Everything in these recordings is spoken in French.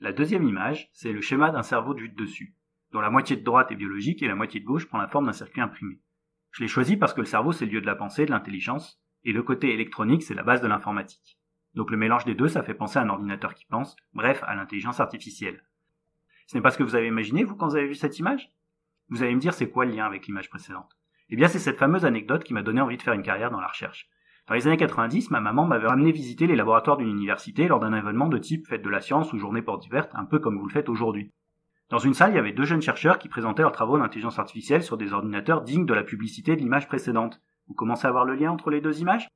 La deuxième image, c'est le schéma d'un cerveau de dessus, dont la moitié de droite est biologique et la moitié de gauche prend la forme d'un circuit imprimé. Je l'ai choisi parce que le cerveau c'est le lieu de la pensée, de l'intelligence, et le côté électronique c'est la base de l'informatique. Donc le mélange des deux, ça fait penser à un ordinateur qui pense, bref, à l'intelligence artificielle. Ce n'est pas ce que vous avez imaginé, vous, quand vous avez vu cette image? Vous allez me dire c'est quoi le lien avec l'image précédente? Eh bien c'est cette fameuse anecdote qui m'a donné envie de faire une carrière dans la recherche. Dans les années 90, ma maman m'avait ramené visiter les laboratoires d'une université lors d'un événement de type fête de la science ou journée porte ouverte, un peu comme vous le faites aujourd'hui. Dans une salle, il y avait deux jeunes chercheurs qui présentaient leurs travaux d'intelligence artificielle sur des ordinateurs dignes de la publicité de l'image précédente. Vous commencez à voir le lien entre les deux images?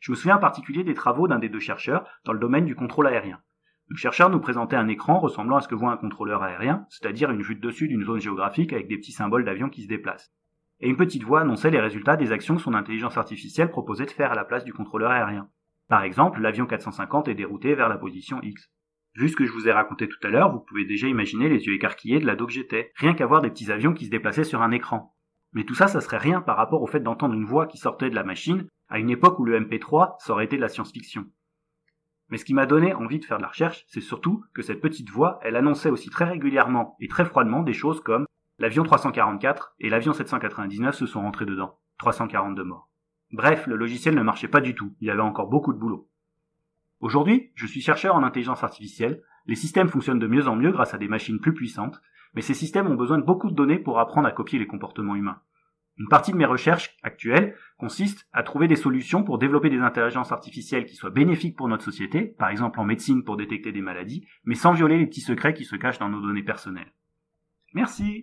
Je me souviens en particulier des travaux d'un des deux chercheurs dans le domaine du contrôle aérien. Le chercheur nous présentait un écran ressemblant à ce que voit un contrôleur aérien, c'est-à-dire une vue de dessus d'une zone géographique avec des petits symboles d'avions qui se déplacent et une petite voix annonçait les résultats des actions que son intelligence artificielle proposait de faire à la place du contrôleur aérien. Par exemple, l'avion 450 est dérouté vers la position X. Vu ce que je vous ai raconté tout à l'heure, vous pouvez déjà imaginer les yeux écarquillés de l'ado que j'étais, rien qu'à voir des petits avions qui se déplaçaient sur un écran. Mais tout ça, ça serait rien par rapport au fait d'entendre une voix qui sortait de la machine à une époque où le MP3, ça aurait été de la science-fiction. Mais ce qui m'a donné envie de faire de la recherche, c'est surtout que cette petite voix, elle annonçait aussi très régulièrement et très froidement des choses comme L'avion 344 et l'avion 799 se sont rentrés dedans. 342 morts. Bref, le logiciel ne marchait pas du tout, il y avait encore beaucoup de boulot. Aujourd'hui, je suis chercheur en intelligence artificielle, les systèmes fonctionnent de mieux en mieux grâce à des machines plus puissantes, mais ces systèmes ont besoin de beaucoup de données pour apprendre à copier les comportements humains. Une partie de mes recherches actuelles consiste à trouver des solutions pour développer des intelligences artificielles qui soient bénéfiques pour notre société, par exemple en médecine pour détecter des maladies, mais sans violer les petits secrets qui se cachent dans nos données personnelles. Merci